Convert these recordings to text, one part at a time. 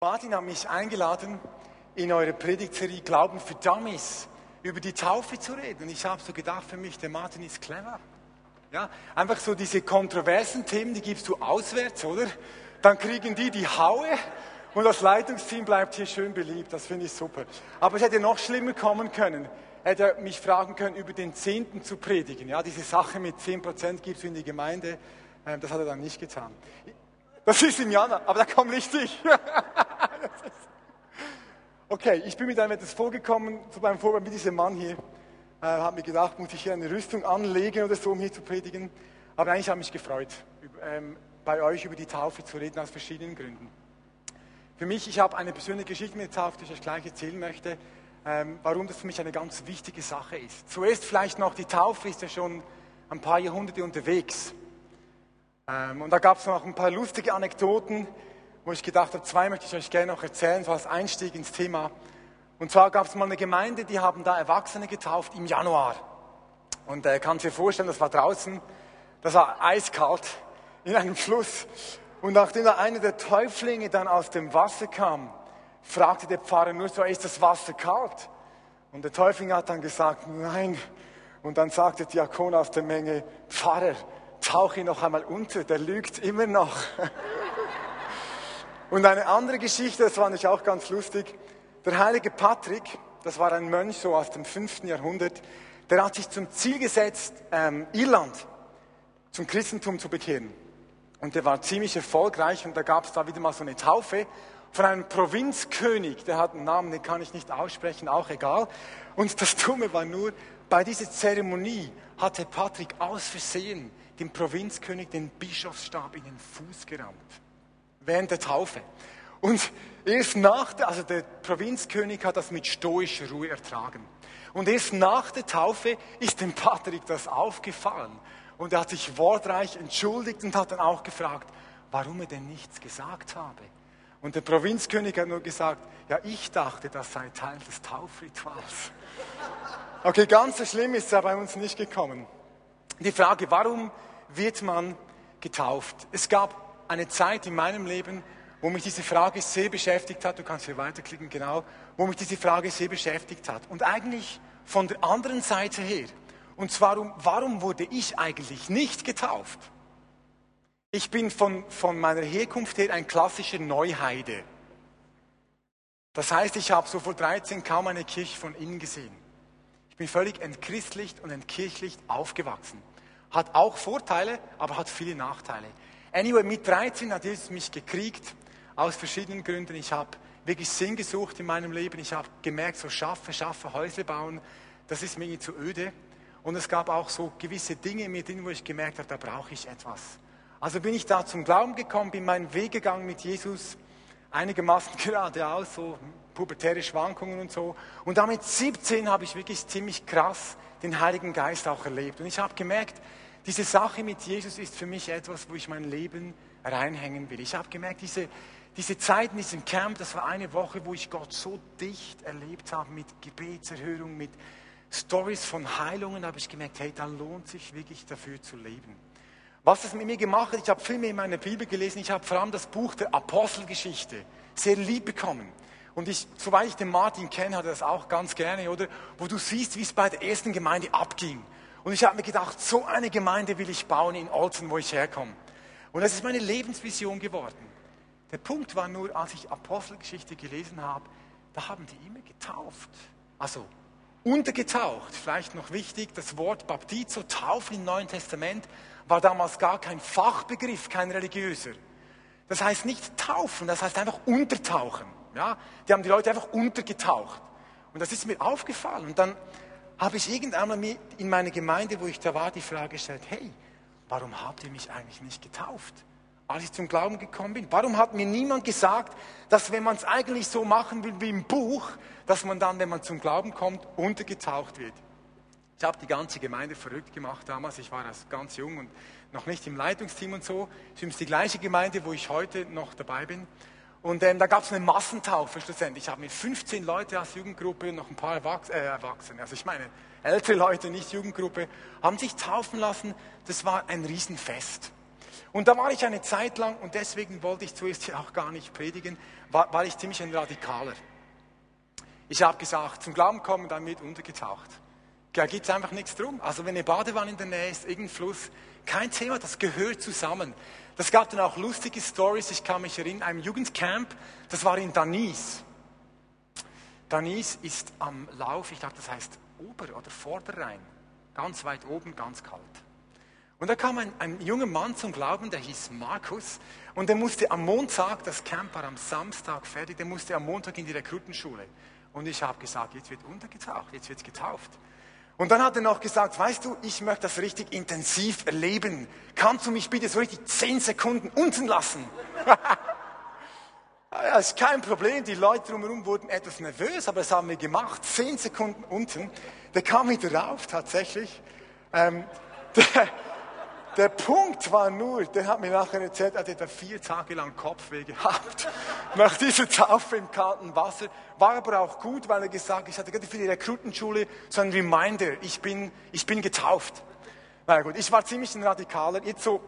Martin hat mich eingeladen, in eure Predigtserie Glauben für Dummies über die Taufe zu reden. Und ich habe so gedacht für mich, der Martin ist clever. Ja, einfach so diese kontroversen Themen, die gibst du auswärts, oder? Dann kriegen die die Haue und das Leitungsteam bleibt hier schön beliebt. Das finde ich super. Aber es hätte noch schlimmer kommen können. Hätte er mich fragen können, über den Zehnten zu predigen. Ja, diese Sache mit 10% gibst du in die Gemeinde. Ähm, das hat er dann nicht getan. Das ist im Januar, aber da kommt nicht ich. okay, ich bin mit einem etwas vorgekommen, zu meinem Vorbild mit diesem Mann hier. Äh, habe mir gedacht, muss ich hier eine Rüstung anlegen oder so, um hier zu predigen. Aber eigentlich habe ich mich gefreut, über, ähm, bei euch über die Taufe zu reden, aus verschiedenen Gründen. Für mich, ich habe eine persönliche Geschichte mit der Taufe, die ich euch gleich erzählen möchte, ähm, warum das für mich eine ganz wichtige Sache ist. Zuerst vielleicht noch, die Taufe ist ja schon ein paar Jahrhunderte unterwegs. Ähm, und da gab es noch ein paar lustige Anekdoten, wo ich gedacht habe, zwei möchte ich euch gerne noch erzählen, so als Einstieg ins Thema. Und zwar gab es mal eine Gemeinde, die haben da Erwachsene getauft im Januar. Und äh, kann sich vorstellen, das war draußen, das war eiskalt in einem Fluss. Und nachdem da einer der Täuflinge dann aus dem Wasser kam, fragte der Pfarrer nur so, ist das Wasser kalt? Und der Täufling hat dann gesagt, nein. Und dann sagte der Diakon aus der Menge, Pfarrer, tauche ihn noch einmal unter, der lügt immer noch. Und eine andere Geschichte, das fand ich auch ganz lustig. Der heilige Patrick, das war ein Mönch so aus dem 5. Jahrhundert, der hat sich zum Ziel gesetzt, ähm, Irland zum Christentum zu bekehren. Und der war ziemlich erfolgreich und da gab es da wieder mal so eine Taufe von einem Provinzkönig, der hat einen Namen, den kann ich nicht aussprechen, auch egal. Und das Dumme war nur, bei dieser Zeremonie hatte Patrick aus Versehen dem Provinzkönig den Bischofsstab in den Fuß gerammt. Während der Taufe. Und erst nach der, also der Provinzkönig hat das mit stoischer Ruhe ertragen. Und erst nach der Taufe ist dem Patrick das aufgefallen. Und er hat sich wortreich entschuldigt und hat dann auch gefragt, warum er denn nichts gesagt habe. Und der Provinzkönig hat nur gesagt, ja, ich dachte, das sei Teil des Taufrituals. Okay, ganz so schlimm ist es bei uns nicht gekommen. Die Frage, warum wird man getauft? Es gab eine Zeit in meinem Leben, wo mich diese Frage sehr beschäftigt hat. Du kannst hier weiterklicken, genau. Wo mich diese Frage sehr beschäftigt hat. Und eigentlich von der anderen Seite her. Und zwar, warum wurde ich eigentlich nicht getauft? Ich bin von, von meiner Herkunft her ein klassischer Neuheide. Das heißt, ich habe so vor 13 kaum eine Kirche von innen gesehen. Ich bin völlig entchristlicht und entkirchlicht aufgewachsen. Hat auch Vorteile, aber hat viele Nachteile. Anyway, mit 13 hat Jesus mich gekriegt, aus verschiedenen Gründen. Ich habe wirklich Sinn gesucht in meinem Leben. Ich habe gemerkt, so schaffen, schaffen, Häusle bauen, das ist mir zu öde. Und es gab auch so gewisse Dinge in mir drin, wo ich gemerkt habe, da brauche ich etwas. Also bin ich da zum Glauben gekommen, bin meinen Weg gegangen mit Jesus, einigermaßen geradeaus, so pubertäre Schwankungen und so. Und damit 17 habe ich wirklich ziemlich krass den Heiligen Geist auch erlebt. Und ich habe gemerkt, diese Sache mit Jesus ist für mich etwas, wo ich mein Leben reinhängen will. Ich habe gemerkt, diese, diese Zeit in diesem Camp, das war eine Woche, wo ich Gott so dicht erlebt habe mit Gebetserhörung, mit Stories von Heilungen, habe ich gemerkt, hey, da lohnt sich wirklich dafür zu leben. Was das mit mir gemacht hat, ich habe viel mehr in meiner Bibel gelesen, ich habe vor allem das Buch der Apostelgeschichte sehr lieb bekommen. Und ich, soweit ich den Martin kenne, hat er das auch ganz gerne, oder? Wo du siehst, wie es bei der ersten Gemeinde abging. Und ich habe mir gedacht, so eine Gemeinde will ich bauen in Olsen, wo ich herkomme. Und das ist meine Lebensvision geworden. Der Punkt war nur, als ich Apostelgeschichte gelesen habe, da haben die immer getauft. Also untergetaucht. Vielleicht noch wichtig, das Wort Baptizo, Taufe im Neuen Testament, war damals gar kein Fachbegriff, kein religiöser. Das heißt nicht taufen, das heißt einfach untertauchen. Ja? Die haben die Leute einfach untergetaucht. Und das ist mir aufgefallen. Und dann habe ich irgendwann mal in meiner Gemeinde, wo ich da war, die Frage gestellt, hey, warum habt ihr mich eigentlich nicht getauft? Als ich zum Glauben gekommen bin, warum hat mir niemand gesagt, dass wenn man es eigentlich so machen will wie im Buch, dass man dann, wenn man zum Glauben kommt, untergetaucht wird? Ich habe die ganze Gemeinde verrückt gemacht damals. Ich war als ganz jung und noch nicht im Leitungsteam und so. Es ist die gleiche Gemeinde, wo ich heute noch dabei bin. Und ähm, da gab es eine Massentaufe schlussendlich. Ich habe mit 15 Leute als Jugendgruppe, noch ein paar Erwachs äh, Erwachsene, also ich meine ältere Leute, nicht Jugendgruppe, haben sich taufen lassen. Das war ein Riesenfest. Und da war ich eine Zeit lang, und deswegen wollte ich zuerst hier auch gar nicht predigen, war, war ich ziemlich ein Radikaler. Ich habe gesagt, zum Glauben kommen, dann wird untergetaucht. Da gibt es einfach nichts drum. Also wenn eine Badewanne in der Nähe ist, irgendein Fluss, kein Thema, das gehört zusammen. Das gab dann auch lustige Stories. Ich kann mich erinnern, einem Jugendcamp, das war in Danis. Danis ist am Lauf, ich glaube, das heißt Ober- oder Vorderrhein. Ganz weit oben, ganz kalt. Und da kam ein, ein junger Mann zum Glauben, der hieß Markus. Und der musste am Montag, das Camp war am Samstag fertig, der musste am Montag in die Rekrutenschule. Und ich habe gesagt, jetzt wird untergetaucht, jetzt wird getauft. Und dann hat er noch gesagt, weißt du, ich möchte das richtig intensiv erleben. Kannst du mich bitte so richtig zehn Sekunden unten lassen? ja, ist kein Problem. Die Leute drumherum wurden etwas nervös, aber das haben wir gemacht. Zehn Sekunden unten. Der kam wieder rauf, tatsächlich. Ähm, der, der Punkt war nur, der hat mir nachher erzählt, er hat vier Tage lang Kopfweh gehabt. Nach dieser Taufe im kalten Wasser. War aber auch gut, weil er gesagt hat, ich hatte gerade für die Rekrutenschule so ein Reminder, ich bin, ich bin getauft. Na gut, ich war ziemlich ein Radikaler. Jetzt so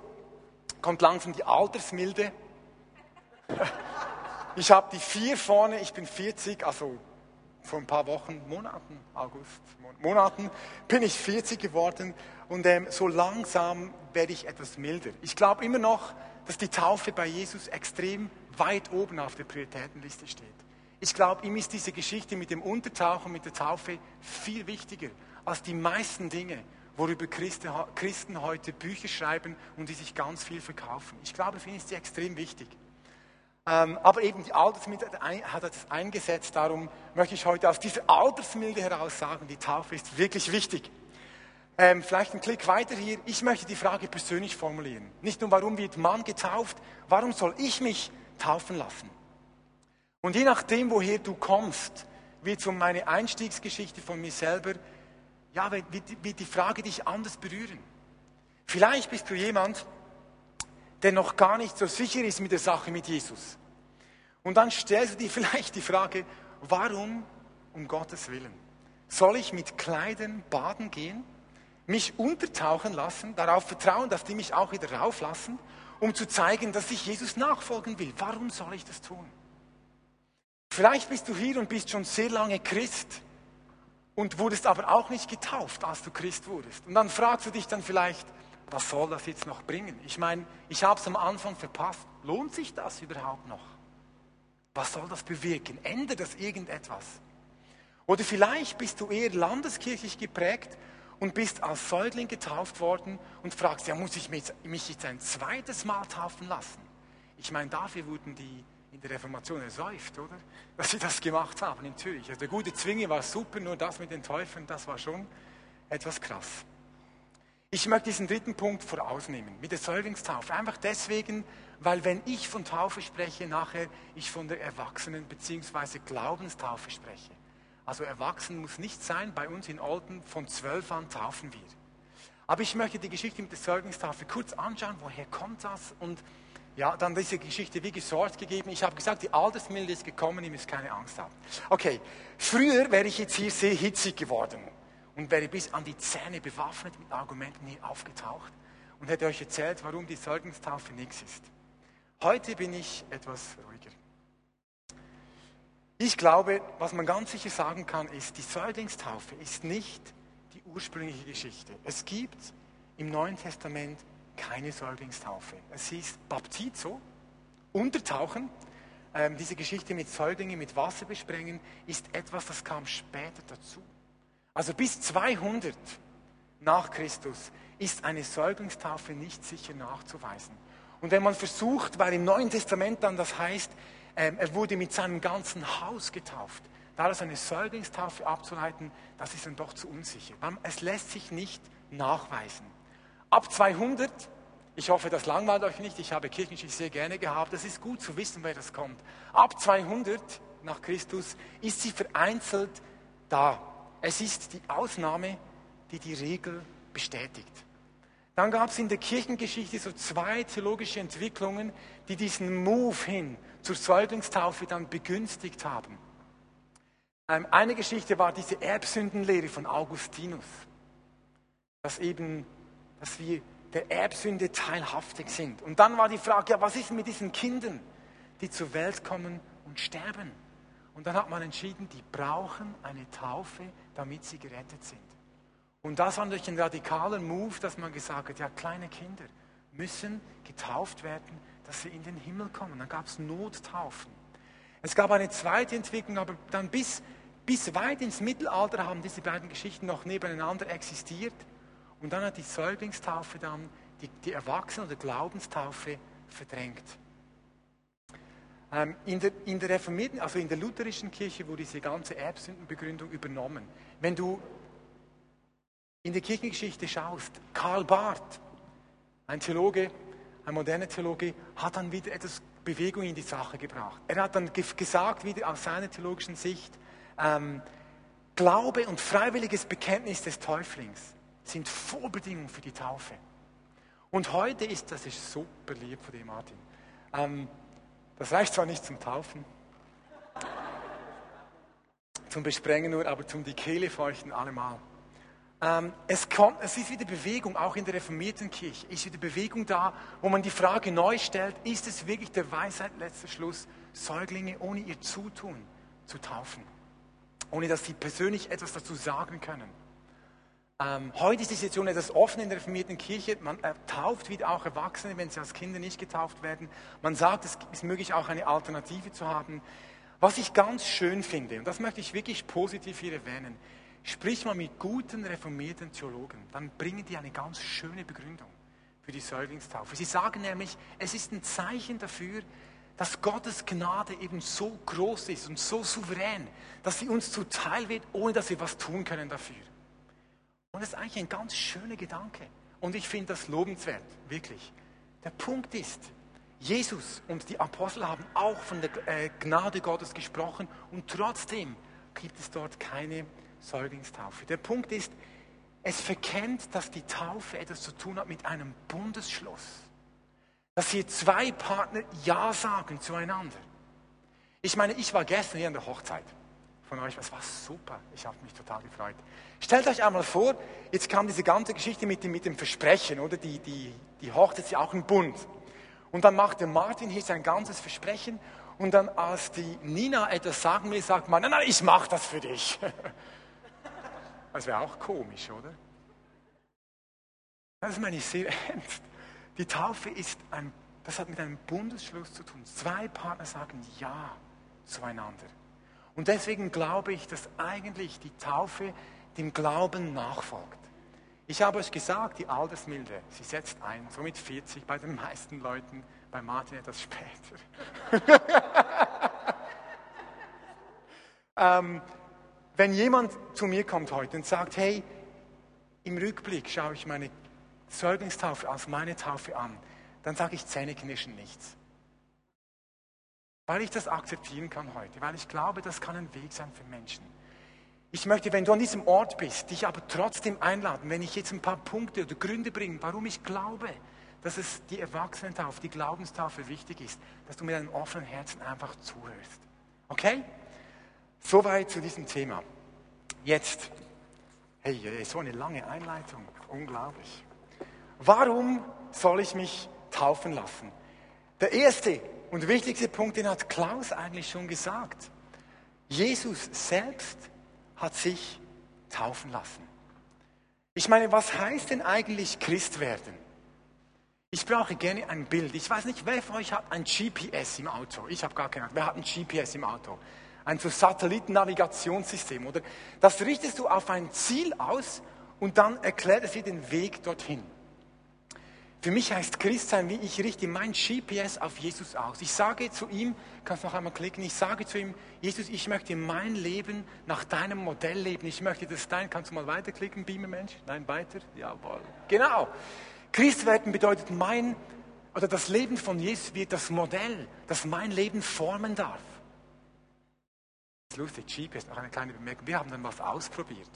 kommt langsam die Altersmilde. Ich habe die vier vorne, ich bin 40, also vor ein paar Wochen, Monaten, August, Monaten, bin ich 40 geworden und ähm, so langsam werde ich etwas milder. Ich glaube immer noch, dass die Taufe bei Jesus extrem weit oben auf der Prioritätenliste steht. Ich glaube, ihm ist diese Geschichte mit dem Untertauchen, mit der Taufe viel wichtiger als die meisten Dinge, worüber Christen heute Bücher schreiben und die sich ganz viel verkaufen. Ich glaube, für ihn ist sie extrem wichtig. Ähm, aber eben die Altersmilde hat das eingesetzt, darum möchte ich heute aus dieser Altersmilde heraus sagen, die Taufe ist wirklich wichtig. Ähm, vielleicht einen Klick weiter hier. Ich möchte die Frage persönlich formulieren. Nicht nur, warum wird man getauft, warum soll ich mich taufen lassen? Und je nachdem, woher du kommst, wird so meine Einstiegsgeschichte von mir selber, ja, wird, wird die Frage dich anders berühren. Vielleicht bist du jemand, der noch gar nicht so sicher ist mit der Sache mit Jesus. Und dann stellst du dir vielleicht die Frage, warum um Gottes Willen? Soll ich mit Kleidern baden gehen? mich untertauchen lassen, darauf vertrauen, dass die mich auch wieder rauflassen, um zu zeigen, dass ich Jesus nachfolgen will. Warum soll ich das tun? Vielleicht bist du hier und bist schon sehr lange Christ und wurdest aber auch nicht getauft, als du Christ wurdest. Und dann fragst du dich dann vielleicht, was soll das jetzt noch bringen? Ich meine, ich habe es am Anfang verpasst. Lohnt sich das überhaupt noch? Was soll das bewirken? Ändert das irgendetwas? Oder vielleicht bist du eher landeskirchlich geprägt und bist als Säugling getauft worden und fragst, ja, muss ich mich jetzt ein zweites Mal taufen lassen? Ich meine, dafür wurden die in der Reformation ersäuft, oder? Dass sie das gemacht haben in Zürich. Also der gute Zwinge war super, nur das mit den Täufern, das war schon etwas krass. Ich möchte diesen dritten Punkt vorausnehmen, mit der Säuglingstaufe. Einfach deswegen, weil wenn ich von Taufe spreche, nachher ich von der Erwachsenen- bzw. Glaubenstaufe spreche. Also erwachsen muss nicht sein. Bei uns in Olden von zwölf an taufen wir. Aber ich möchte die Geschichte mit der Zeugungstafel kurz anschauen. Woher kommt das? Und ja, dann diese Geschichte wie gesorgt gegeben. Ich habe gesagt, die Altersmilde ist gekommen, ihr müsst keine Angst haben. Okay, früher wäre ich jetzt hier sehr hitzig geworden und wäre bis an die Zähne bewaffnet mit Argumenten hier aufgetaucht und hätte euch erzählt, warum die Zeugungstaufe nichts ist. Heute bin ich etwas ruhiger. Ich glaube, was man ganz sicher sagen kann, ist, die Säuglingstaufe ist nicht die ursprüngliche Geschichte. Es gibt im Neuen Testament keine Säuglingstaufe. Es hieß Baptizo, Untertauchen. Ähm, diese Geschichte mit Säuglingen, mit Wasser besprengen, ist etwas, das kam später dazu. Also bis 200 nach Christus ist eine Säuglingstaufe nicht sicher nachzuweisen. Und wenn man versucht, weil im Neuen Testament dann das heißt, ähm, er wurde mit seinem ganzen Haus getauft. Daraus eine Säuglingstaufe abzuleiten, das ist dann doch zu unsicher. Es lässt sich nicht nachweisen. Ab 200, ich hoffe, das langweilt euch nicht, ich habe Kirchengeschichte sehr gerne gehabt, es ist gut zu wissen, wer das kommt. Ab 200 nach Christus ist sie vereinzelt da. Es ist die Ausnahme, die die Regel bestätigt. Dann gab es in der Kirchengeschichte so zwei theologische Entwicklungen, die diesen Move hin zur Säuglingstaufe dann begünstigt haben. Ähm, eine Geschichte war diese Erbsündenlehre von Augustinus, dass eben, dass wir der Erbsünde teilhaftig sind. Und dann war die Frage, ja, was ist mit diesen Kindern, die zur Welt kommen und sterben? Und dann hat man entschieden, die brauchen eine Taufe, damit sie gerettet sind. Und das war natürlich ein radikaler Move, dass man gesagt hat, ja, kleine Kinder müssen getauft werden, dass sie in den Himmel kommen. Dann gab es Nottaufen. Es gab eine zweite Entwicklung, aber dann bis, bis weit ins Mittelalter haben diese beiden Geschichten noch nebeneinander existiert. Und dann hat die Säuglingstaufe dann die, die Erwachsenen- oder Glaubenstaufe verdrängt. Ähm, in, der, in der reformierten, also in der lutherischen Kirche wurde diese ganze Erbsündenbegründung übernommen. Wenn du in die Kirchengeschichte schaust, Karl Barth, ein Theologe, ein moderner Theologe, hat dann wieder etwas Bewegung in die Sache gebracht. Er hat dann gesagt, wieder aus seiner theologischen Sicht, ähm, Glaube und freiwilliges Bekenntnis des Täuflings sind Vorbedingungen für die Taufe. Und heute ist, das ist super lieb von dir, Martin, ähm, das reicht zwar nicht zum Taufen, zum Besprengen nur, aber zum die Kehle feuchten allemal. Ähm, es, kommt, es ist wieder Bewegung, auch in der reformierten Kirche, ist wieder Bewegung da, wo man die Frage neu stellt, ist es wirklich der Weisheit letzter Schluss, Säuglinge ohne ihr Zutun zu taufen, ohne dass sie persönlich etwas dazu sagen können. Ähm, heute ist die Situation etwas offen in der reformierten Kirche. Man äh, tauft wieder auch Erwachsene, wenn sie als Kinder nicht getauft werden. Man sagt, es ist möglich, auch eine Alternative zu haben. Was ich ganz schön finde, und das möchte ich wirklich positiv hier erwähnen, sprich mal mit guten reformierten Theologen, dann bringen die eine ganz schöne Begründung für die Säuglingstaufe. Sie sagen nämlich, es ist ein Zeichen dafür, dass Gottes Gnade eben so groß ist und so souverän, dass sie uns zuteil wird, ohne dass wir was tun können dafür. Und das ist eigentlich ein ganz schöner Gedanke. Und ich finde das lobenswert, wirklich. Der Punkt ist, Jesus und die Apostel haben auch von der äh, Gnade Gottes gesprochen und trotzdem gibt es dort keine Säuglingstaufe. Der Punkt ist, es verkennt, dass die Taufe etwas zu tun hat mit einem Bundesschluss. Dass hier zwei Partner Ja sagen zueinander. Ich meine, ich war gestern hier an der Hochzeit von euch. Es war super. Ich habe mich total gefreut. Stellt euch einmal vor, jetzt kam diese ganze Geschichte mit dem, mit dem Versprechen, oder? Die, die, die Hochzeit ist ja auch ein Bund. Und dann macht der Martin hier sein ganzes Versprechen und dann, als die Nina etwas sagen will, sagt man, nein, nein, ich mache das für dich. Das wäre auch komisch, oder? Das meine ich sehr ernst. Die Taufe ist ein, das hat mit einem Bundesschluss zu tun. Zwei Partner sagen Ja zueinander. Und deswegen glaube ich, dass eigentlich die Taufe dem Glauben nachfolgt. Ich habe euch gesagt, die Altersmilde, sie setzt ein, so mit 40 bei den meisten Leuten, bei Martin etwas später. ähm, wenn jemand zu mir kommt heute und sagt, hey, im Rückblick schaue ich meine Säuglingstaufe als meine Taufe an, dann sage ich Zähneknirschen nichts. Weil ich das akzeptieren kann heute, weil ich glaube, das kann ein Weg sein für Menschen. Ich möchte, wenn du an diesem Ort bist, dich aber trotzdem einladen, wenn ich jetzt ein paar Punkte oder Gründe bringe, warum ich glaube, dass es die Erwachsenentaufe, die Glaubenstaufe wichtig ist, dass du mit einem offenen Herzen einfach zuhörst. Okay? Soweit zu diesem Thema. Jetzt, hey, so eine lange Einleitung, unglaublich. Warum soll ich mich taufen lassen? Der erste und wichtigste Punkt, den hat Klaus eigentlich schon gesagt. Jesus selbst hat sich taufen lassen. Ich meine, was heißt denn eigentlich Christ werden? Ich brauche gerne ein Bild. Ich weiß nicht, wer von euch hat ein GPS im Auto? Ich habe gar keinen. Wer hat ein GPS im Auto? Ein so Satellitennavigationssystem, oder? Das richtest du auf ein Ziel aus und dann erklärt es dir den Weg dorthin. Für mich heißt Christsein, wie ich richte mein GPS auf Jesus aus. Ich sage zu ihm, kannst noch einmal klicken, ich sage zu ihm, Jesus, ich möchte mein Leben nach deinem Modell leben. Ich möchte das dein, kannst du mal weiterklicken, Beamer Mensch? Nein, weiter? Jawohl. Genau. Christwerden bedeutet mein, oder das Leben von Jesus wird das Modell, das mein Leben formen darf. Das ist lustig, GPS, noch eine kleine Bemerkung. Wir haben dann was ausprobiert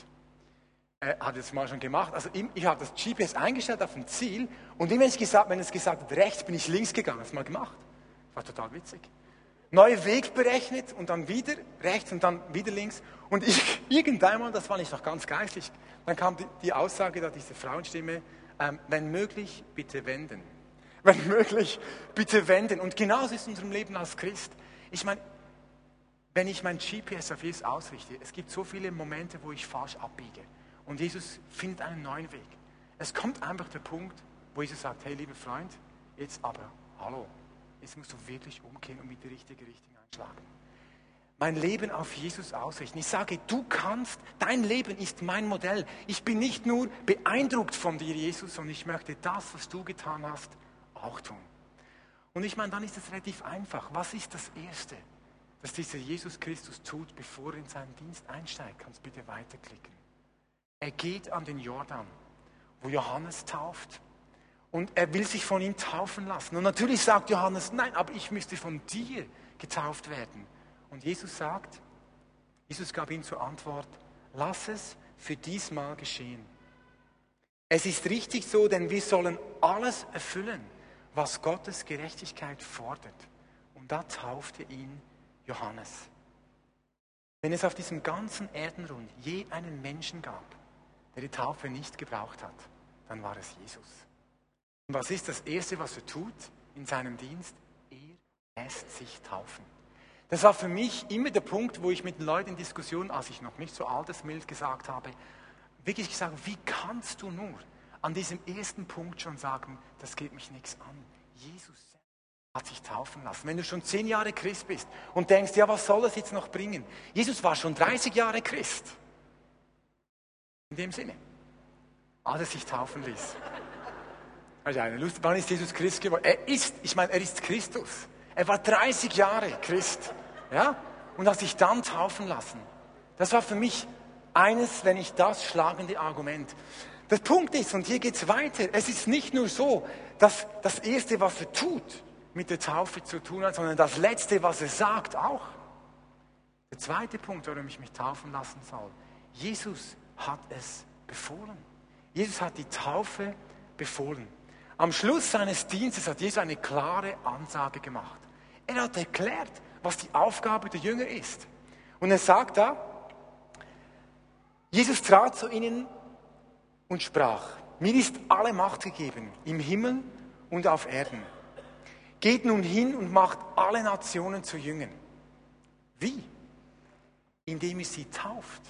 hat es mal schon gemacht. Also ich habe das GPS eingestellt auf ein Ziel und immer wenn es gesagt, wenn es gesagt hat rechts, bin ich links gegangen. Das mal gemacht. War total witzig. Neuer Weg berechnet und dann wieder rechts und dann wieder links. Und ich, irgendwann mal, das war nicht noch ganz geistlich, dann kam die, die Aussage da, diese Frauenstimme, ähm, wenn möglich, bitte wenden. Wenn möglich, bitte wenden. Und genauso ist es in unserem Leben als Christ. Ich meine, wenn ich mein GPS auf Jesus ausrichte, es gibt so viele Momente, wo ich falsch abbiege. Und Jesus findet einen neuen Weg. Es kommt einfach der Punkt, wo Jesus sagt, hey lieber Freund, jetzt aber, hallo, jetzt musst du wirklich umkehren und mit die richtige Richtung einschlagen. Mein Leben auf Jesus ausrichten. Ich sage, du kannst, dein Leben ist mein Modell. Ich bin nicht nur beeindruckt von dir, Jesus, sondern ich möchte das, was du getan hast, auch tun. Und ich meine, dann ist es relativ einfach. Was ist das Erste, das dieser Jesus Christus tut, bevor er in seinen Dienst einsteigt? Kannst bitte weiterklicken. Er geht an den Jordan, wo Johannes tauft. Und er will sich von ihm taufen lassen. Und natürlich sagt Johannes, nein, aber ich müsste von dir getauft werden. Und Jesus sagt, Jesus gab ihm zur Antwort, lass es für diesmal geschehen. Es ist richtig so, denn wir sollen alles erfüllen, was Gottes Gerechtigkeit fordert. Und da taufte ihn Johannes. Wenn es auf diesem ganzen Erdenrund je einen Menschen gab, der die Taufe nicht gebraucht hat, dann war es Jesus. Und was ist das Erste, was er tut in seinem Dienst? Er lässt sich taufen. Das war für mich immer der Punkt, wo ich mit den Leuten in Diskussionen, als ich noch nicht so altes Mild gesagt habe, wirklich gesagt, wie kannst du nur an diesem ersten Punkt schon sagen, das geht mich nichts an. Jesus hat sich taufen lassen. Wenn du schon zehn Jahre Christ bist und denkst, ja, was soll das jetzt noch bringen? Jesus war schon 30 Jahre Christ. In dem Sinne, als er sich taufen ließ. Also eine Lust, wann ist Jesus Christ geworden? Er ist, ich meine, er ist Christus. Er war 30 Jahre Christ. Ja? Und hat sich dann taufen lassen. Das war für mich eines, wenn nicht das schlagende Argument. Der Punkt ist, und hier geht es weiter, es ist nicht nur so, dass das Erste, was er tut, mit der Taufe zu tun hat, sondern das Letzte, was er sagt, auch. Der zweite Punkt, warum ich mich taufen lassen soll. Jesus hat es befohlen. Jesus hat die Taufe befohlen. Am Schluss seines Dienstes hat Jesus eine klare Ansage gemacht. Er hat erklärt, was die Aufgabe der Jünger ist. Und er sagt da, Jesus trat zu ihnen und sprach, mir ist alle Macht gegeben, im Himmel und auf Erden. Geht nun hin und macht alle Nationen zu Jüngern. Wie? Indem ihr sie tauft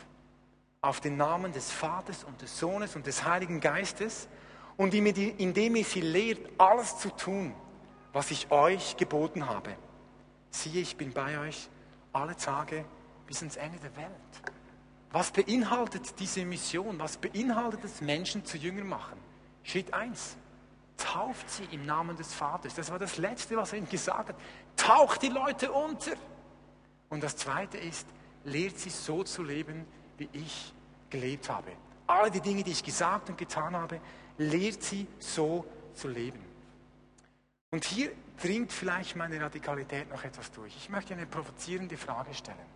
auf den Namen des Vaters und des Sohnes und des Heiligen Geistes und indem ihr sie lehrt, alles zu tun, was ich euch geboten habe. Siehe, ich bin bei euch alle Tage bis ins Ende der Welt. Was beinhaltet diese Mission? Was beinhaltet es, Menschen zu Jüngern machen? Schritt 1. Tauft sie im Namen des Vaters. Das war das Letzte, was er ihnen gesagt hat. Taucht die Leute unter. Und das Zweite ist, lehrt sie so zu leben, wie ich gelebt habe. Alle die Dinge, die ich gesagt und getan habe, lehrt sie so zu leben. Und hier dringt vielleicht meine Radikalität noch etwas durch. Ich möchte eine provozierende Frage stellen.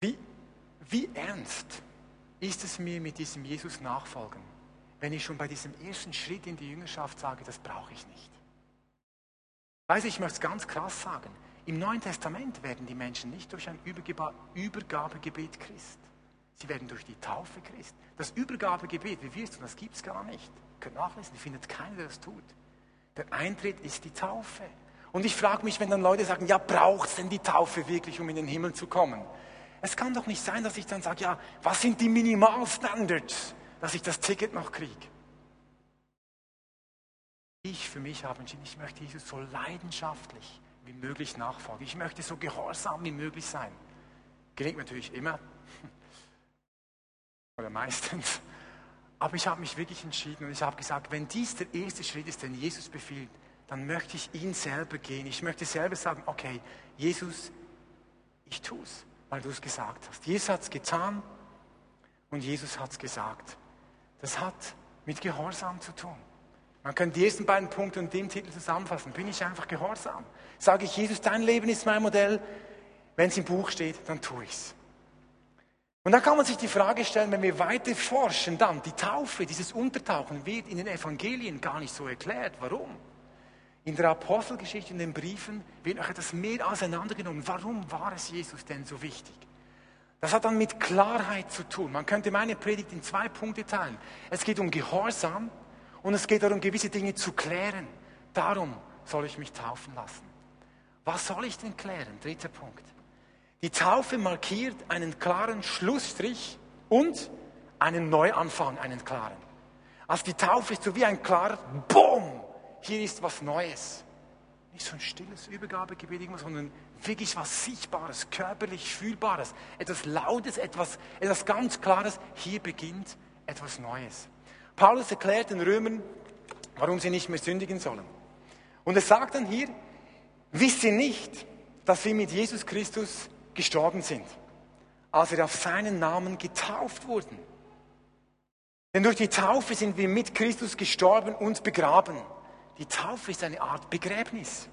Wie, wie ernst ist es mir mit diesem Jesus nachfolgen, wenn ich schon bei diesem ersten Schritt in die Jüngerschaft sage, das brauche ich nicht? Weiß ich möchte es ganz krass sagen. Im Neuen Testament werden die Menschen nicht durch ein Übergabegebet Christ. Sie werden durch die Taufe Christ. Das Übergabegebet, wie wirst du, das gibt es gar nicht. Ihr könnt nachlesen, ihr findet keinen, der das tut. Der Eintritt ist die Taufe. Und ich frage mich, wenn dann Leute sagen, ja, braucht es denn die Taufe wirklich, um in den Himmel zu kommen? Es kann doch nicht sein, dass ich dann sage, ja, was sind die Minimalstandards, dass ich das Ticket noch kriege? Ich für mich habe entschieden, ich möchte Jesus so leidenschaftlich wie möglich nachfolgen. Ich möchte so gehorsam wie möglich sein. Gelingt natürlich immer. Oder meistens. Aber ich habe mich wirklich entschieden und ich habe gesagt, wenn dies der erste Schritt ist, den Jesus befiehlt, dann möchte ich ihn selber gehen. Ich möchte selber sagen, okay, Jesus, ich tue es, weil du es gesagt hast. Jesus hat es getan und Jesus hat es gesagt. Das hat mit Gehorsam zu tun. Man kann die ersten beiden Punkte und den Titel zusammenfassen. Bin ich einfach gehorsam? Sage ich, Jesus, dein Leben ist mein Modell. Wenn es im Buch steht, dann tue ich es. Und da kann man sich die Frage stellen, wenn wir weiter forschen, dann die Taufe, dieses Untertauchen wird in den Evangelien gar nicht so erklärt. Warum? In der Apostelgeschichte, in den Briefen wird noch etwas mehr auseinandergenommen. Warum war es Jesus denn so wichtig? Das hat dann mit Klarheit zu tun. Man könnte meine Predigt in zwei Punkte teilen. Es geht um Gehorsam und es geht darum, gewisse Dinge zu klären. Darum soll ich mich taufen lassen. Was soll ich denn klären? Dritter Punkt. Die Taufe markiert einen klaren Schlussstrich und einen Neuanfang, einen klaren. Also die Taufe ist so wie ein klarer Boom. Hier ist was Neues. Nicht so ein stilles Übergabegebet, sondern wirklich was Sichtbares, körperlich Fühlbares, etwas Lautes, etwas, etwas ganz Klares. Hier beginnt etwas Neues. Paulus erklärt den Römern, warum sie nicht mehr sündigen sollen. Und er sagt dann hier, wisst ihr nicht, dass wir mit Jesus Christus gestorben sind, als wir auf seinen Namen getauft wurden. Denn durch die Taufe sind wir mit Christus gestorben und begraben. Die Taufe ist eine Art Begräbnis.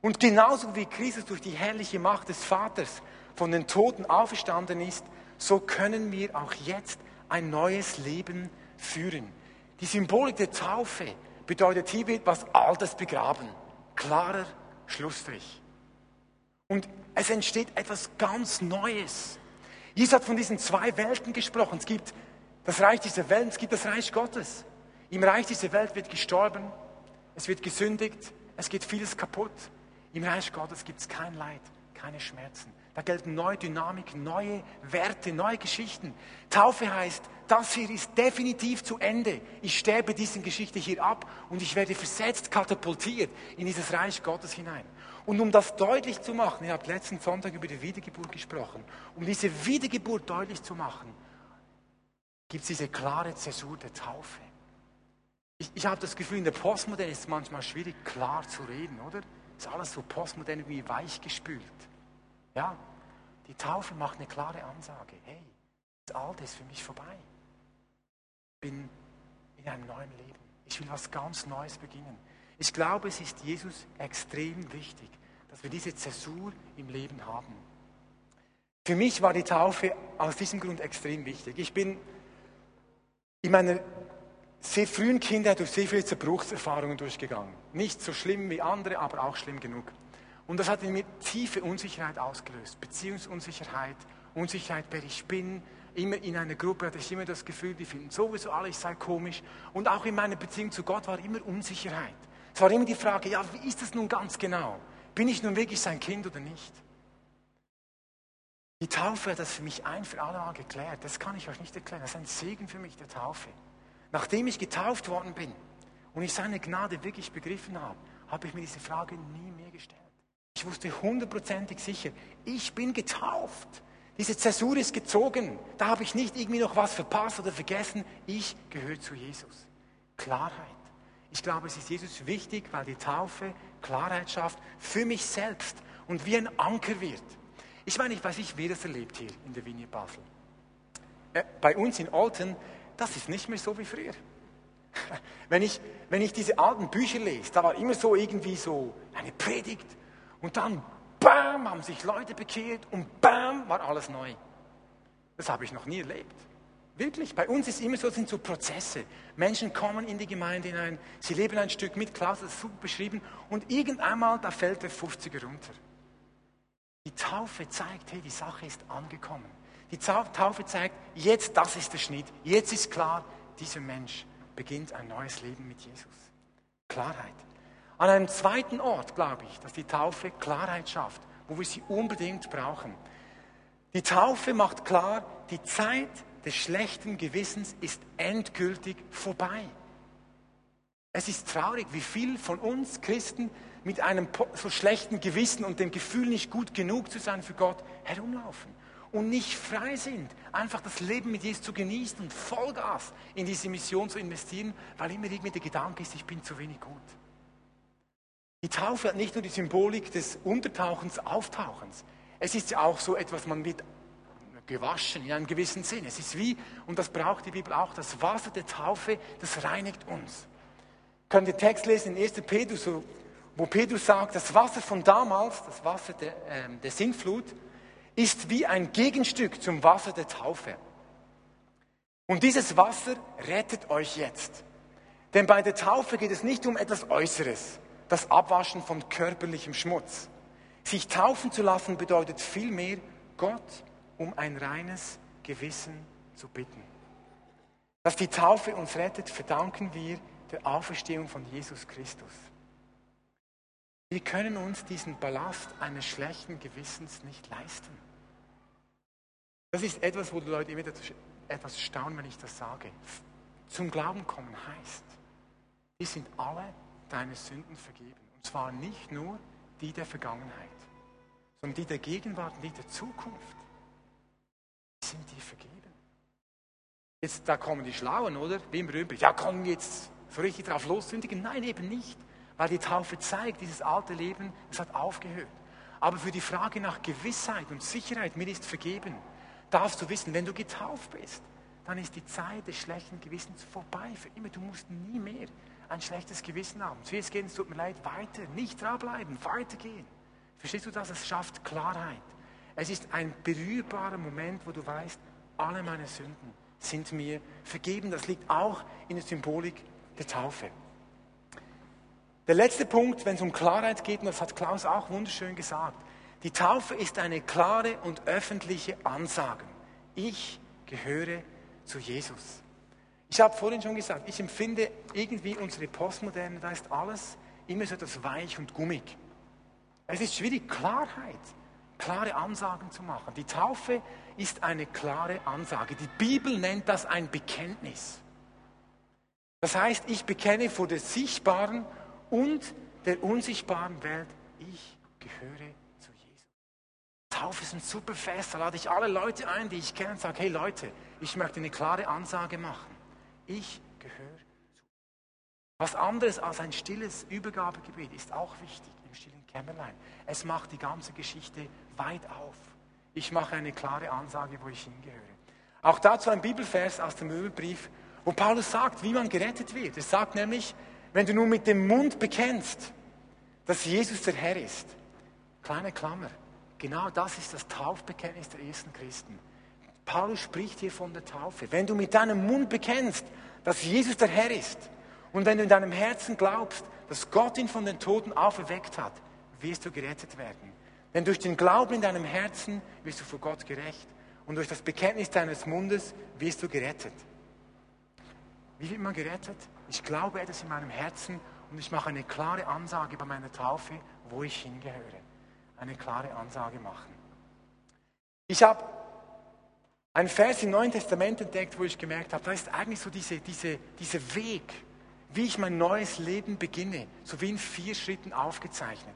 Und genauso wie Christus durch die herrliche Macht des Vaters von den Toten auferstanden ist, so können wir auch jetzt ein neues Leben führen. Die Symbolik der Taufe bedeutet, hier wird was Altes begraben. Klarer Schlussstrich. Und es entsteht etwas ganz Neues. Jesus hat von diesen zwei Welten gesprochen. Es gibt das Reich dieser Welt, es gibt das Reich Gottes. Im Reich dieser Welt wird gestorben, es wird gesündigt, es geht vieles kaputt. Im Reich Gottes gibt es kein Leid, keine Schmerzen. Da gelten neue Dynamik, neue Werte, neue Geschichten. Taufe heißt, das hier ist definitiv zu Ende. Ich sterbe diesen Geschichte hier ab und ich werde versetzt, katapultiert in dieses Reich Gottes hinein. Und um das deutlich zu machen, ihr habt letzten Sonntag über die Wiedergeburt gesprochen, um diese Wiedergeburt deutlich zu machen, gibt es diese klare Zäsur der Taufe. Ich, ich habe das Gefühl, in der Postmoderne ist es manchmal schwierig, klar zu reden, oder? Ist alles so postmodern wie weichgespült. Ja, die Taufe macht eine klare Ansage. Hey, das Alte ist für mich vorbei. Ich bin in einem neuen Leben. Ich will was ganz Neues beginnen. Ich glaube, es ist Jesus extrem wichtig, dass wir diese Zäsur im Leben haben. Für mich war die Taufe aus diesem Grund extrem wichtig. Ich bin in meiner sehr frühen Kindheit durch sehr viele Zerbruchserfahrungen durchgegangen. Nicht so schlimm wie andere, aber auch schlimm genug. Und das hat in mir tiefe Unsicherheit ausgelöst. Beziehungsunsicherheit, Unsicherheit, wer ich bin. Immer in einer Gruppe hatte ich immer das Gefühl, die finden sowieso alle, ich sei komisch. Und auch in meiner Beziehung zu Gott war immer Unsicherheit. Es war immer die Frage, ja, wie ist das nun ganz genau? Bin ich nun wirklich sein Kind oder nicht? Die Taufe hat das für mich ein für alle Mal geklärt. Das kann ich euch nicht erklären. Das ist ein Segen für mich, der Taufe. Nachdem ich getauft worden bin und ich seine Gnade wirklich begriffen habe, habe ich mir diese Frage nie mehr gestellt. Ich wusste hundertprozentig sicher, ich bin getauft. Diese Zäsur ist gezogen. Da habe ich nicht irgendwie noch was verpasst oder vergessen. Ich gehöre zu Jesus. Klarheit. Ich glaube, es ist Jesus wichtig, weil die Taufe Klarheit schafft für mich selbst und wie ein Anker wird. Ich meine, ich weiß nicht, wer das erlebt hier in der Vinie Basel. Äh, bei uns in Olten, das ist nicht mehr so wie früher. Wenn ich, wenn ich diese alten Bücher lese, da war immer so irgendwie so eine Predigt und dann, bam, haben sich Leute bekehrt und bam, war alles neu. Das habe ich noch nie erlebt. Wirklich, bei uns ist immer so, sind so Prozesse. Menschen kommen in die Gemeinde hinein, sie leben ein Stück mit, Klaus hat es super beschrieben, und irgendeinmal, da fällt der 50er runter. Die Taufe zeigt, hey, die Sache ist angekommen. Die Taufe zeigt, jetzt, das ist der Schnitt. Jetzt ist klar, dieser Mensch beginnt ein neues Leben mit Jesus. Klarheit. An einem zweiten Ort glaube ich, dass die Taufe Klarheit schafft, wo wir sie unbedingt brauchen. Die Taufe macht klar, die Zeit des schlechten Gewissens ist endgültig vorbei. Es ist traurig, wie viel von uns Christen mit einem so schlechten Gewissen und dem Gefühl, nicht gut genug zu sein für Gott, herumlaufen und nicht frei sind, einfach das Leben mit Jesus zu genießen und Vollgas in diese Mission zu investieren, weil immer irgendwie der Gedanke ist, ich bin zu wenig gut. Die Taufe hat nicht nur die Symbolik des Untertauchens, Auftauchens. Es ist ja auch so etwas, man wird gewaschen in einem gewissen Sinn. Es ist wie, und das braucht die Bibel auch, das Wasser der Taufe, das reinigt uns. Könnt ihr Text lesen in 1. Petrus, wo Petrus sagt, das Wasser von damals, das Wasser der, äh, der Sintflut, ist wie ein Gegenstück zum Wasser der Taufe. Und dieses Wasser rettet euch jetzt. Denn bei der Taufe geht es nicht um etwas Äußeres, das Abwaschen von körperlichem Schmutz. Sich taufen zu lassen bedeutet vielmehr, Gott um ein reines Gewissen zu bitten. Dass die Taufe uns rettet, verdanken wir der Auferstehung von Jesus Christus. Wir können uns diesen Ballast eines schlechten Gewissens nicht leisten. Das ist etwas, wo die Leute immer etwas staunen, wenn ich das sage. Zum Glauben kommen heißt, die sind alle deine Sünden vergeben. Und zwar nicht nur die der Vergangenheit, sondern die der Gegenwart und die der Zukunft. Die sind dir vergeben. Jetzt, da kommen die Schlauen, oder? Wie im berühmt, ja, wir jetzt so richtig drauf lossündigen? Nein, eben nicht. Weil die Taufe zeigt, dieses alte Leben, es hat aufgehört. Aber für die Frage nach Gewissheit und Sicherheit, mir ist vergeben, darfst du wissen, wenn du getauft bist, dann ist die Zeit des schlechten Gewissens vorbei für immer. Du musst nie mehr ein schlechtes Gewissen haben. Zuerst gehen, es tut mir leid, weiter, nicht dranbleiben, weitergehen. Verstehst du das? Es schafft Klarheit. Es ist ein berührbarer Moment, wo du weißt, alle meine Sünden sind mir vergeben. Das liegt auch in der Symbolik der Taufe. Der letzte Punkt, wenn es um Klarheit geht, und das hat Klaus auch wunderschön gesagt, die Taufe ist eine klare und öffentliche Ansage. Ich gehöre zu Jesus. Ich habe vorhin schon gesagt, ich empfinde irgendwie unsere Postmoderne, da ist alles immer so etwas weich und gummig. Es ist schwierig, Klarheit, klare Ansagen zu machen. Die Taufe ist eine klare Ansage. Die Bibel nennt das ein Bekenntnis. Das heißt, ich bekenne vor der sichtbaren und der unsichtbaren Welt, ich gehöre zu Jesus. Taufe ist ein super Fest, da lade ich alle Leute ein, die ich kenne und sage, hey Leute, ich möchte eine klare Ansage machen. Ich gehöre zu Was anderes als ein stilles Übergabegebet ist auch wichtig im stillen Kämmerlein. Es macht die ganze Geschichte weit auf. Ich mache eine klare Ansage, wo ich hingehöre. Auch dazu ein Bibelvers aus dem Möbelbrief, wo Paulus sagt, wie man gerettet wird. Er sagt nämlich, wenn du nun mit dem Mund bekennst, dass Jesus der Herr ist, kleine Klammer, genau das ist das Taufbekenntnis der ersten Christen. Paulus spricht hier von der Taufe. Wenn du mit deinem Mund bekennst, dass Jesus der Herr ist, und wenn du in deinem Herzen glaubst, dass Gott ihn von den Toten auferweckt hat, wirst du gerettet werden. Denn durch den Glauben in deinem Herzen wirst du vor Gott gerecht und durch das Bekenntnis deines Mundes wirst du gerettet. Wie wird man gerettet? Ich glaube etwas in meinem Herzen und ich mache eine klare Ansage bei meiner Taufe, wo ich hingehöre. Eine klare Ansage machen. Ich habe einen Vers im Neuen Testament entdeckt, wo ich gemerkt habe, da ist eigentlich so diese, diese, dieser Weg, wie ich mein neues Leben beginne, so wie in vier Schritten aufgezeichnet.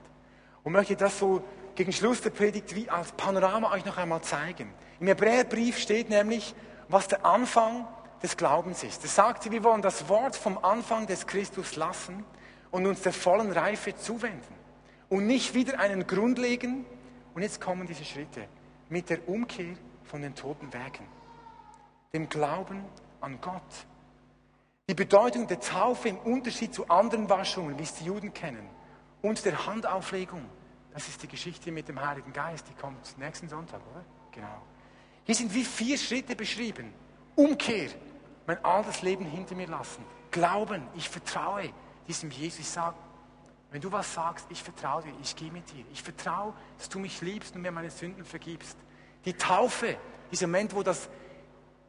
Und möchte das so gegen Schluss der Predigt wie als Panorama euch noch einmal zeigen. Im Hebräerbrief steht nämlich, was der Anfang des Glaubens ist. Es sagt, wir wollen das Wort vom Anfang des Christus lassen und uns der vollen Reife zuwenden und nicht wieder einen Grund legen. Und jetzt kommen diese Schritte mit der Umkehr von den toten Werken, dem Glauben an Gott. Die Bedeutung der Taufe im Unterschied zu anderen Waschungen, wie es die Juden kennen, und der Handauflegung das ist die Geschichte mit dem Heiligen Geist, die kommt nächsten Sonntag, oder? Genau. Hier sind wie vier Schritte beschrieben. Umkehr, mein altes Leben hinter mir lassen. Glauben, ich vertraue diesem Jesus. Ich sage, wenn du was sagst, ich vertraue dir, ich gehe mit dir. Ich vertraue, dass du mich liebst und mir meine Sünden vergibst. Die Taufe, dieser Moment, wo das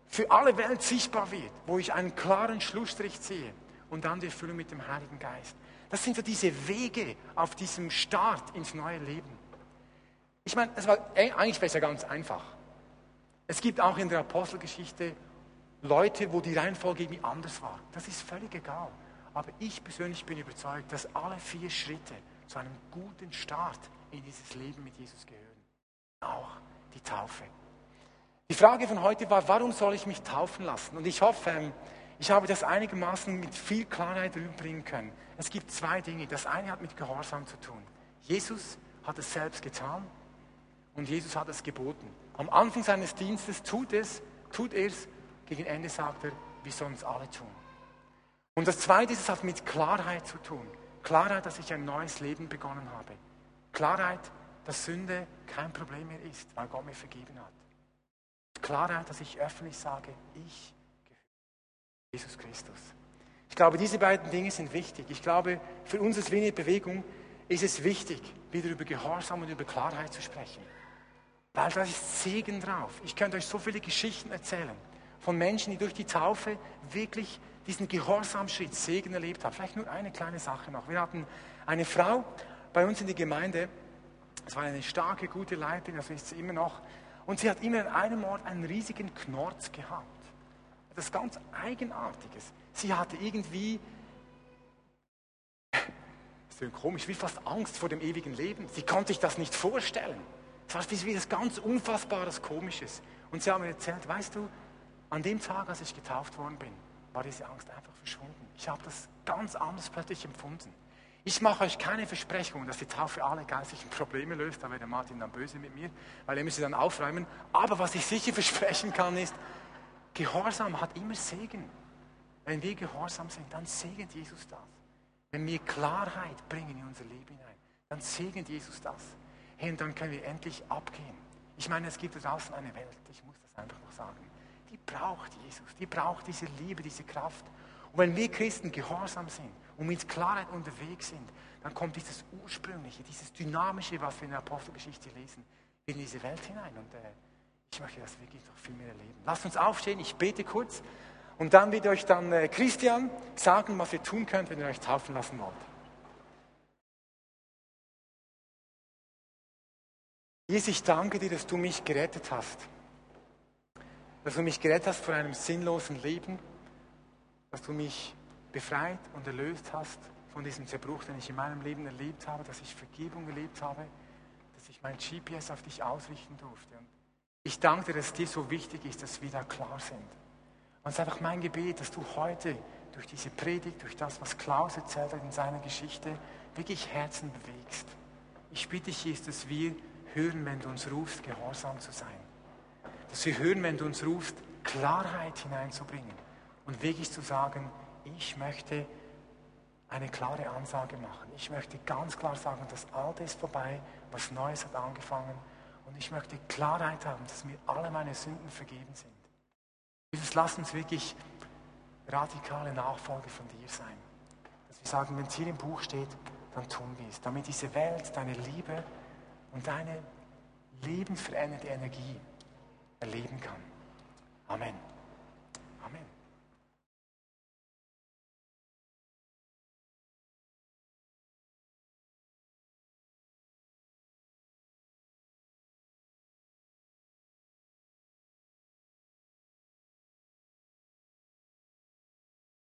für alle Welt sichtbar wird, wo ich einen klaren Schlussstrich ziehe und dann die Erfüllung mit dem Heiligen Geist. Das sind so diese Wege auf diesem Start ins neue Leben. Ich meine, es war, eigentlich wäre es ja ganz einfach. Es gibt auch in der Apostelgeschichte Leute, wo die Reihenfolge irgendwie anders war. Das ist völlig egal. Aber ich persönlich bin überzeugt, dass alle vier Schritte zu einem guten Start in dieses Leben mit Jesus gehören. Auch die Taufe. Die Frage von heute war, warum soll ich mich taufen lassen? Und ich hoffe, ähm, ich habe das einigermaßen mit viel Klarheit rüberbringen können. Es gibt zwei Dinge. Das eine hat mit Gehorsam zu tun. Jesus hat es selbst getan und Jesus hat es geboten. Am Anfang seines Dienstes tut es, tut er es, gegen Ende sagt er, wir sollen es alle tun. Und das zweite ist, es hat mit Klarheit zu tun. Klarheit, dass ich ein neues Leben begonnen habe. Klarheit, dass Sünde kein Problem mehr ist, weil Gott mir vergeben hat. Klarheit, dass ich öffentlich sage, ich Jesus Christus. Ich glaube, diese beiden Dinge sind wichtig. Ich glaube, für uns als Linie Bewegung ist es wichtig, wieder über Gehorsam und über Klarheit zu sprechen. Weil da ist Segen drauf. Ich könnte euch so viele Geschichten erzählen von Menschen, die durch die Taufe wirklich diesen Gehorsamschritt, Segen erlebt haben. Vielleicht nur eine kleine Sache noch. Wir hatten eine Frau bei uns in der Gemeinde, es war eine starke, gute Leiterin, das ist sie immer noch, und sie hat immer an einem Ort einen riesigen Knorz gehabt. Das ganz Eigenartiges. Sie hatte irgendwie, das ist komisch, wie fast Angst vor dem ewigen Leben. Sie konnte sich das nicht vorstellen. Es war wie etwas ganz Unfassbares, Komisches. Und sie haben mir erzählt, weißt du, an dem Tag, als ich getauft worden bin, war diese Angst einfach verschwunden. Ich habe das ganz anders plötzlich empfunden. Ich mache euch keine Versprechungen, dass die Taufe alle geistlichen Probleme löst, da wäre der Martin dann böse mit mir, weil er müsste dann aufräumen. Aber was ich sicher versprechen kann, ist, Gehorsam hat immer Segen. Wenn wir gehorsam sind, dann segnet Jesus das. Wenn wir Klarheit bringen in unser Leben hinein, dann segnet Jesus das. Hey, und dann können wir endlich abgehen. Ich meine, es gibt da draußen eine Welt, ich muss das einfach noch sagen, die braucht Jesus, die braucht diese Liebe, diese Kraft. Und wenn wir Christen gehorsam sind und mit Klarheit unterwegs sind, dann kommt dieses Ursprüngliche, dieses Dynamische, was wir in der Apostelgeschichte lesen, in diese Welt hinein. Und äh, ich möchte das wirklich noch viel mehr erleben. Lasst uns aufstehen, ich bete kurz und dann wird euch dann äh, Christian sagen, was ihr tun könnt, wenn ihr euch taufen lassen wollt. Jesus, ich danke dir, dass du mich gerettet hast. Dass du mich gerettet hast von einem sinnlosen Leben dass du mich befreit und erlöst hast von diesem Zerbruch, den ich in meinem Leben erlebt habe, dass ich Vergebung erlebt habe, dass ich mein GPS auf dich ausrichten durfte. Und ich danke dir, dass dir so wichtig ist, dass wir da klar sind. Und es ist einfach mein Gebet, dass du heute durch diese Predigt, durch das, was Klaus erzählt hat in seiner Geschichte, wirklich Herzen bewegst. Ich bitte dich, Jesus, dass wir hören, wenn du uns rufst, gehorsam zu sein. Dass wir hören, wenn du uns rufst, Klarheit hineinzubringen und wirklich zu sagen, ich möchte eine klare Ansage machen. Ich möchte ganz klar sagen, das Alte ist vorbei, was Neues hat angefangen. Und ich möchte Klarheit haben, dass mir alle meine Sünden vergeben sind. Jesus, lass uns wirklich radikale Nachfolge von dir sein. Dass wir sagen, wenn es hier im Buch steht, dann tun wir es. Damit diese Welt deine Liebe und deine lebensverändernde Energie erleben kann. Amen.